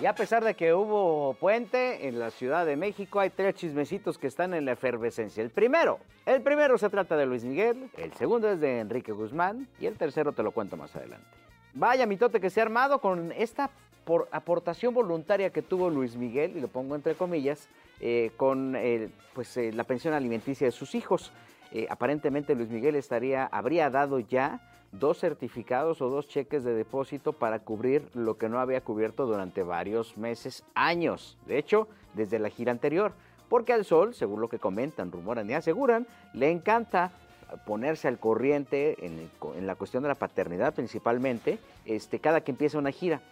Y a pesar de que hubo puente en la Ciudad de México, hay tres chismecitos que están en la efervescencia. El primero, el primero se trata de Luis Miguel, el segundo es de Enrique Guzmán y el tercero te lo cuento más adelante. Vaya mitote que se ha armado con esta aportación voluntaria que tuvo Luis Miguel, y lo pongo entre comillas, eh, con pues, eh, la pensión alimenticia de sus hijos. Aparentemente Luis Miguel estaría, habría dado ya dos certificados o dos cheques de depósito para cubrir lo que no había cubierto durante varios meses, años. De hecho, desde la gira anterior. Porque al sol, según lo que comentan, rumoran y aseguran, le encanta ponerse al corriente en, la cuestión de la paternidad principalmente, este, cada que empieza una gira.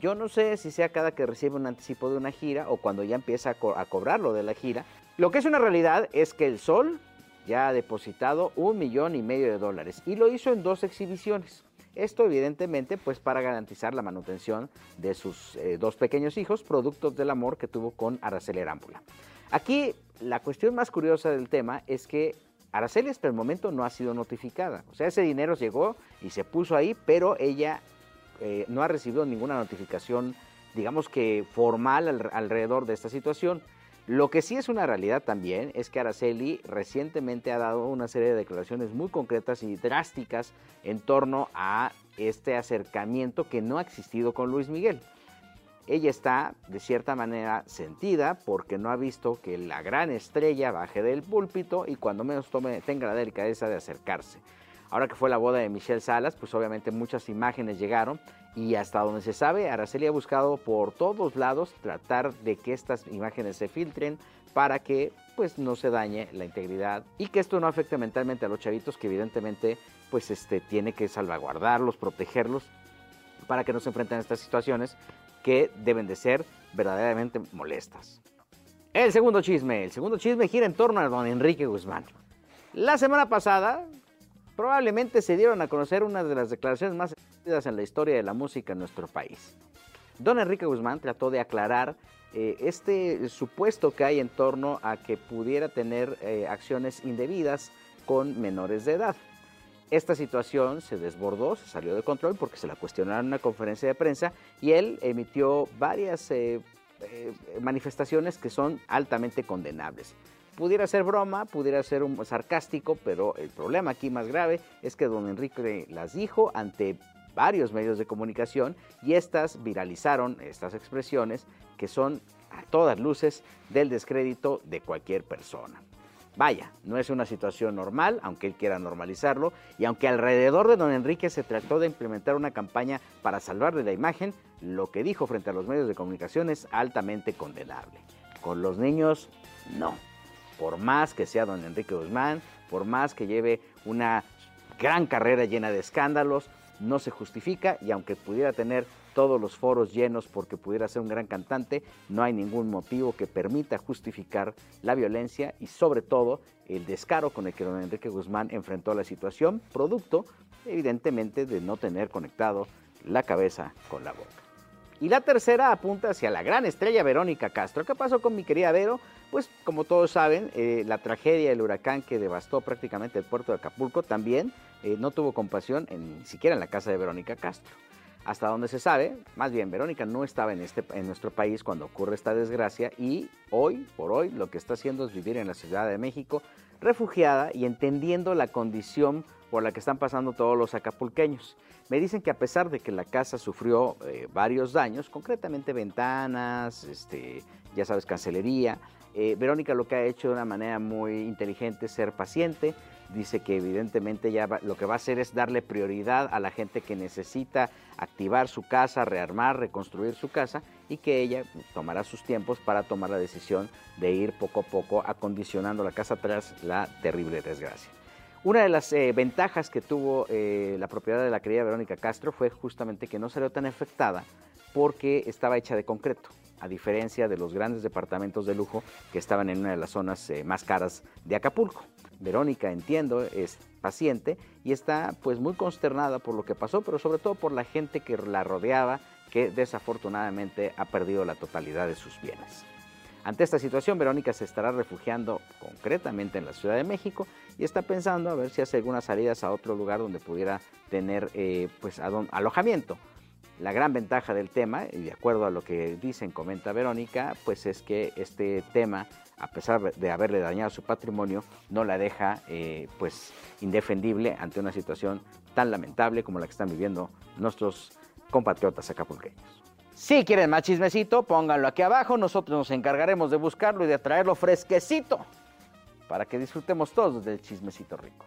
Yo no sé si sea cada que recibe un anticipo de una gira o cuando ya empieza a, a cobrar lo de la gira. Lo que es una realidad es que el Sol ya ha depositado un millón y medio de dólares y lo hizo en dos exhibiciones. Esto evidentemente pues para garantizar la manutención de sus eh, dos pequeños hijos, productos del amor que tuvo con Araceli Arámbula. Aquí la cuestión más curiosa del tema es que Araceli hasta el momento no ha sido notificada. O sea, ese dinero llegó y se puso ahí, pero ella eh, no ha recibido ninguna notificación, digamos que formal alrededor de esta situación. Lo que sí es una realidad también es que Araceli recientemente ha dado una serie de declaraciones muy concretas y drásticas en torno a este acercamiento que no ha existido con Luis Miguel. Ella está de cierta manera sentida porque no ha visto que la gran estrella baje del púlpito y cuando menos tome, tenga la delicadeza de acercarse. Ahora que fue la boda de Michelle Salas, pues obviamente muchas imágenes llegaron y hasta donde se sabe, Araceli ha buscado por todos lados tratar de que estas imágenes se filtren para que pues no se dañe la integridad y que esto no afecte mentalmente a los chavitos que evidentemente pues este tiene que salvaguardarlos, protegerlos para que no se enfrenten a estas situaciones que deben de ser verdaderamente molestas. El segundo chisme, el segundo chisme gira en torno a don Enrique Guzmán. La semana pasada probablemente se dieron a conocer una de las declaraciones más extendidas en la historia de la música en nuestro país. Don Enrique Guzmán trató de aclarar eh, este supuesto que hay en torno a que pudiera tener eh, acciones indebidas con menores de edad. Esta situación se desbordó, se salió de control porque se la cuestionaron en una conferencia de prensa y él emitió varias eh, manifestaciones que son altamente condenables pudiera ser broma, pudiera ser un sarcástico, pero el problema aquí más grave es que don Enrique las dijo ante varios medios de comunicación y estas viralizaron estas expresiones que son a todas luces del descrédito de cualquier persona. Vaya, no es una situación normal, aunque él quiera normalizarlo, y aunque alrededor de don Enrique se trató de implementar una campaña para salvarle la imagen, lo que dijo frente a los medios de comunicación es altamente condenable. Con los niños, no por más que sea don Enrique Guzmán, por más que lleve una gran carrera llena de escándalos, no se justifica y aunque pudiera tener todos los foros llenos porque pudiera ser un gran cantante, no hay ningún motivo que permita justificar la violencia y sobre todo el descaro con el que don Enrique Guzmán enfrentó la situación, producto evidentemente de no tener conectado la cabeza con la boca. Y la tercera apunta hacia la gran estrella Verónica Castro. ¿Qué pasó con mi querida Vero? Pues como todos saben, eh, la tragedia del huracán que devastó prácticamente el puerto de Acapulco también eh, no tuvo compasión ni siquiera en la casa de Verónica Castro. Hasta donde se sabe, más bien Verónica no estaba en, este, en nuestro país cuando ocurre esta desgracia y hoy, por hoy, lo que está haciendo es vivir en la Ciudad de México refugiada y entendiendo la condición por la que están pasando todos los acapulqueños. Me dicen que a pesar de que la casa sufrió eh, varios daños, concretamente ventanas, este, ya sabes, cancelería, eh, Verónica lo que ha hecho de una manera muy inteligente es ser paciente. Dice que evidentemente ya lo que va a hacer es darle prioridad a la gente que necesita activar su casa, rearmar, reconstruir su casa y que ella tomará sus tiempos para tomar la decisión de ir poco a poco acondicionando la casa tras la terrible desgracia. Una de las eh, ventajas que tuvo eh, la propiedad de la querida Verónica Castro fue justamente que no salió tan afectada porque estaba hecha de concreto, a diferencia de los grandes departamentos de lujo que estaban en una de las zonas eh, más caras de Acapulco. Verónica, entiendo, es paciente y está pues muy consternada por lo que pasó, pero sobre todo por la gente que la rodeaba, que desafortunadamente ha perdido la totalidad de sus bienes. Ante esta situación, Verónica se estará refugiando concretamente en la Ciudad de México y está pensando a ver si hace algunas salidas a otro lugar donde pudiera tener eh, pues, alojamiento. La gran ventaja del tema, y de acuerdo a lo que dicen, comenta Verónica, pues es que este tema, a pesar de haberle dañado su patrimonio, no la deja eh, pues indefendible ante una situación tan lamentable como la que están viviendo nuestros compatriotas acapulqueños. Si quieren más chismecito, pónganlo aquí abajo, nosotros nos encargaremos de buscarlo y de traerlo fresquecito para que disfrutemos todos del chismecito rico.